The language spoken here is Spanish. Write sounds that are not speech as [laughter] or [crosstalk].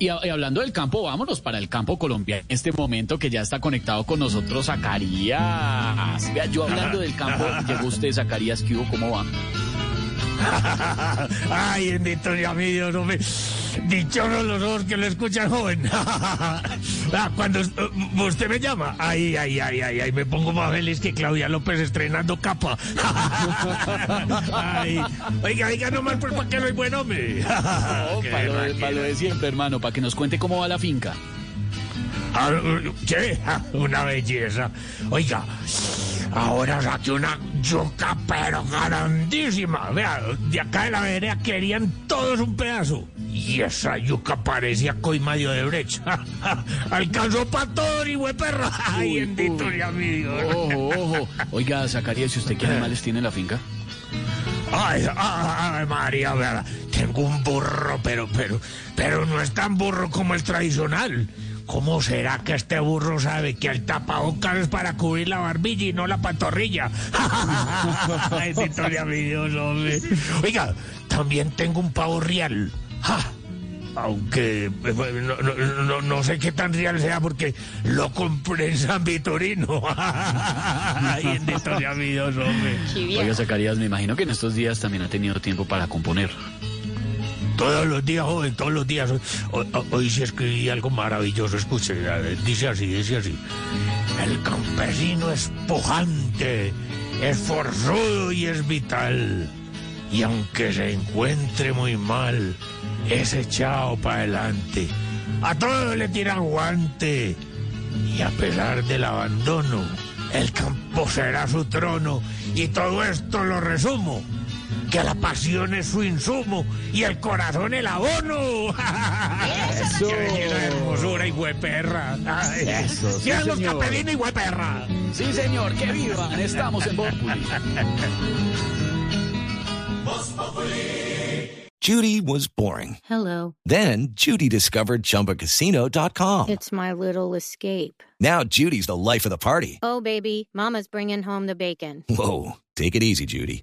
Y, hablando del campo, vámonos para el campo colombiano. En este momento que ya está conectado con nosotros Zacarías. Vea, yo hablando del campo, [laughs] llegó usted, Zacarías, ¿qué hubo? ¿Cómo va? Ay, bendito Dios mío, no me... Dichosos los ojos que lo escuchan joven. [laughs] Ah, Cuando uh, usted me llama, ay, ay, ay, ay, ay, me pongo más feliz que Claudia López estrenando capa. [laughs] Ay, oiga, oiga, nomás pues para que soy buen hombre. No, [laughs] Qué para, lo de, máquina. para lo de siempre, hermano, para que nos cuente cómo va la finca. Ah, ¿Qué? Ah, Una belleza. Oiga, ahora saqué una yuca, pero grandísima. Vea, de acá de la vereda querían todos un pedazo. Y esa yuca parecía coima de brecha. [laughs] Alcanzó para todo y hue perra. [laughs] Ay, bendito sea mi Dios. Ojo, ojo. Oiga, Zacarías, ¿y usted qué animales tiene en la finca? Ay, ay, María, vea, tengo un burro, pero, pero, pero no es tan burro como el tradicional. ¿Cómo será que este burro sabe que el tapabocas es para cubrir la barbilla y no la pantorrilla? [laughs] Victoria, mi Dios, hombre. Oiga, también tengo un pavo real. Aunque eh, no, no- sé qué tan real sea porque lo compré en San Vitorino. [laughs] Mi Dios, hombre. Oiga, Zacarías, me imagino que en estos días también ha tenido tiempo para componer. Todos los días, joven, todos los días. Hoy, hoy- sí escribí algo maravilloso, escuche, dice así, dice así. El campesino es pujante, es forzudo y es vital. Y aunque se encuentre muy mal, es echado para adelante. A todos le tiran guante. Y a pesar del abandono, el campo será su trono. Y todo esto lo resumo. Que la pasión es su insumo y el corazón el abono. Eso. [laughs] ¡Qué hermosura y hueperra! Eso, sí, ¡Vivan los señor. y hueperra! Sí, señor, que vivan. Estamos en Populi. Judy was boring. Hello. Then Judy discovered ChumbaCasino.com. It's my little escape. Now Judy's the life of the party. Oh, baby, Mama's bringing home the bacon. Whoa, take it easy, Judy.